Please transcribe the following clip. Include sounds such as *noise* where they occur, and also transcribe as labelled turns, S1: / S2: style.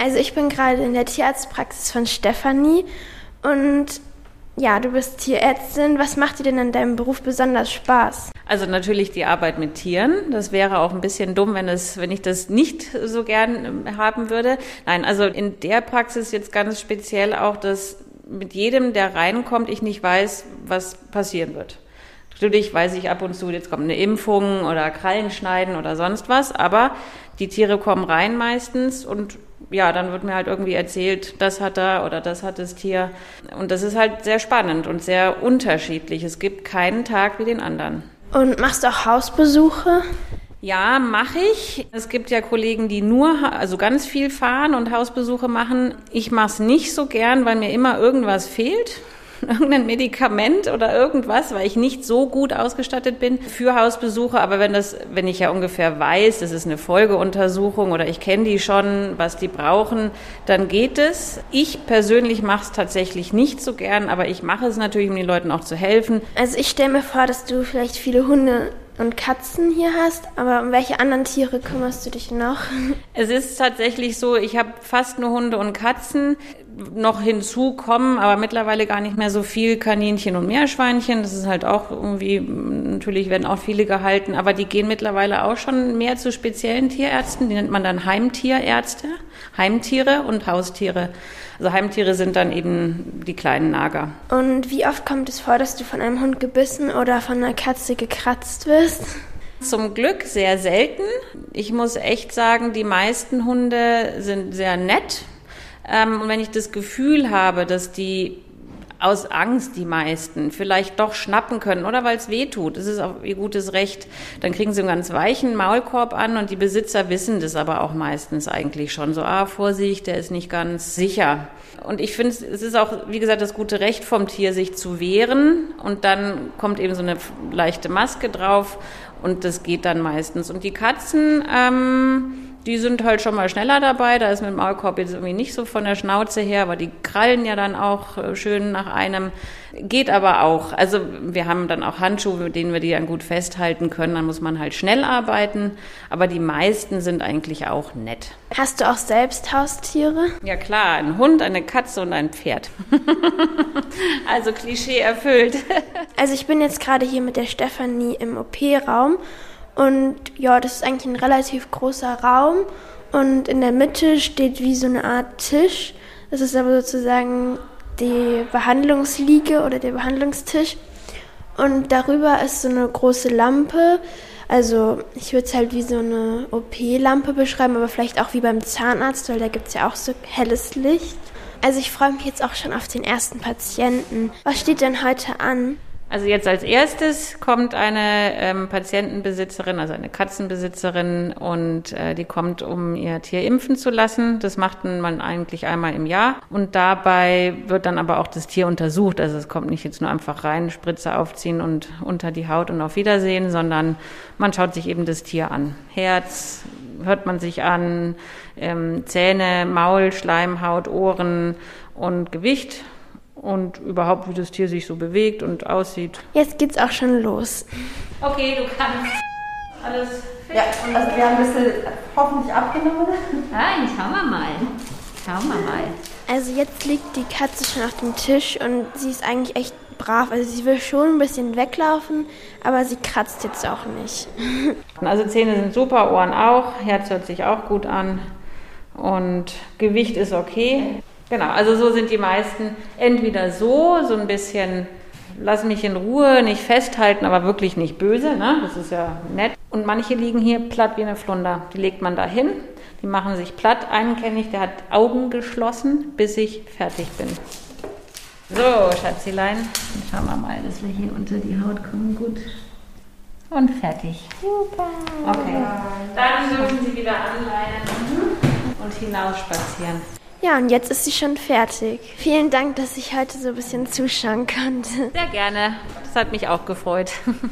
S1: Also ich bin gerade in der Tierarztpraxis von Stefanie und ja, du bist Tierärztin. Was macht dir denn an deinem Beruf besonders Spaß?
S2: Also natürlich die Arbeit mit Tieren. Das wäre auch ein bisschen dumm, wenn es, wenn ich das nicht so gern ähm, haben würde. Nein, also in der Praxis jetzt ganz speziell auch, dass mit jedem, der reinkommt, ich nicht weiß, was passieren wird. Natürlich weiß ich ab und zu, jetzt kommt eine Impfung oder Krallenschneiden oder sonst was, aber die Tiere kommen rein meistens und ja, dann wird mir halt irgendwie erzählt, das hat er oder das hat das Tier. Und das ist halt sehr spannend und sehr unterschiedlich. Es gibt keinen Tag wie den anderen.
S1: Und machst du auch Hausbesuche?
S2: Ja, mache ich. Es gibt ja Kollegen, die nur, also ganz viel fahren und Hausbesuche machen. Ich mache es nicht so gern, weil mir immer irgendwas fehlt. Irgendein Medikament oder irgendwas, weil ich nicht so gut ausgestattet bin für Hausbesuche. Aber wenn das, wenn ich ja ungefähr weiß, das ist eine Folgeuntersuchung oder ich kenne die schon, was die brauchen, dann geht es. Ich persönlich mache es tatsächlich nicht so gern, aber ich mache es natürlich, um den Leuten auch zu helfen.
S1: Also ich stelle mir vor, dass du vielleicht viele Hunde und Katzen hier hast, aber um welche anderen Tiere kümmerst du dich noch?
S2: Es ist tatsächlich so, ich habe fast nur Hunde und Katzen noch hinzukommen, aber mittlerweile gar nicht mehr so viel Kaninchen und Meerschweinchen. Das ist halt auch irgendwie, natürlich werden auch viele gehalten, aber die gehen mittlerweile auch schon mehr zu speziellen Tierärzten. Die nennt man dann Heimtierärzte, Heimtiere und Haustiere. Also Heimtiere sind dann eben die kleinen Nager.
S1: Und wie oft kommt es vor, dass du von einem Hund gebissen oder von einer Katze gekratzt wirst?
S2: Zum Glück sehr selten. Ich muss echt sagen, die meisten Hunde sind sehr nett ähm, und wenn ich das Gefühl habe, dass die aus Angst die meisten vielleicht doch schnappen können oder weil es weh tut. Das ist auch ihr gutes Recht. Dann kriegen sie einen ganz weichen Maulkorb an und die Besitzer wissen das aber auch meistens eigentlich schon. So, ah, Vorsicht, der ist nicht ganz sicher. Und ich finde, es ist auch, wie gesagt, das gute Recht vom Tier, sich zu wehren. Und dann kommt eben so eine leichte Maske drauf und das geht dann meistens. Und die Katzen, ähm, die sind halt schon mal schneller dabei. Da ist mit dem Maulkorb jetzt irgendwie nicht so von der Schnauze her, aber die krallen ja dann auch äh, schön nach einem. Geht aber auch. Also wir haben dann auch Handschuhe, mit denen wir die dann gut festhalten können. Dann muss man halt schnell arbeiten. Aber die meisten sind eigentlich auch nett.
S1: Hast du auch selbst Haustiere?
S2: Ja klar, ein Hund, eine Katze und ein Pferd. *laughs* also Klischee erfüllt. *laughs*
S1: also ich bin jetzt gerade hier mit der Stefanie im OP-Raum und ja, das ist eigentlich ein relativ großer Raum. Und in der Mitte steht wie so eine Art Tisch. Das ist aber sozusagen die Behandlungsliege oder der Behandlungstisch. Und darüber ist so eine große Lampe. Also ich würde es halt wie so eine OP-Lampe beschreiben, aber vielleicht auch wie beim Zahnarzt, weil da gibt es ja auch so helles Licht. Also ich freue mich jetzt auch schon auf den ersten Patienten. Was steht denn heute an?
S2: Also jetzt als erstes kommt eine ähm, Patientenbesitzerin, also eine Katzenbesitzerin und äh, die kommt, um ihr Tier impfen zu lassen. Das macht man eigentlich einmal im Jahr und dabei wird dann aber auch das Tier untersucht. Also es kommt nicht jetzt nur einfach rein, Spritze aufziehen und unter die Haut und auf Wiedersehen, sondern man schaut sich eben das Tier an. Herz hört man sich an, ähm, Zähne, Maul, Schleimhaut, Ohren und Gewicht und überhaupt, wie das Tier sich so bewegt und aussieht.
S1: Jetzt geht's auch schon los.
S2: Okay, du kannst alles
S3: fit. Ja, also wir haben ein bisschen hoffentlich abgenommen.
S4: Nein, schauen wir mal. Schauen wir mal.
S1: Also jetzt liegt die Katze schon auf dem Tisch und sie ist eigentlich echt brav. Also sie will schon ein bisschen weglaufen, aber sie kratzt jetzt auch nicht. *laughs*
S2: Also Zähne sind super, Ohren auch, Herz hört sich auch gut an und Gewicht ist okay. Genau, also so sind die meisten entweder so, so ein bisschen, lass mich in Ruhe, nicht festhalten, aber wirklich nicht böse, ne? das ist ja nett. Und manche liegen hier platt wie eine Flunder. Die legt man da hin, die machen sich platt. Einen kenne ich, der hat Augen geschlossen, bis ich fertig bin. So, Schatzilein, schauen wir mal, dass wir hier unter die Haut kommen. Gut. Und fertig.
S1: Super.
S2: Okay. Dann dürfen Sie wieder anleinen und hinausspazieren.
S1: Ja, und jetzt ist sie schon fertig. Vielen Dank, dass ich heute so ein bisschen zuschauen konnte.
S2: Sehr gerne. Das hat mich auch gefreut. *laughs*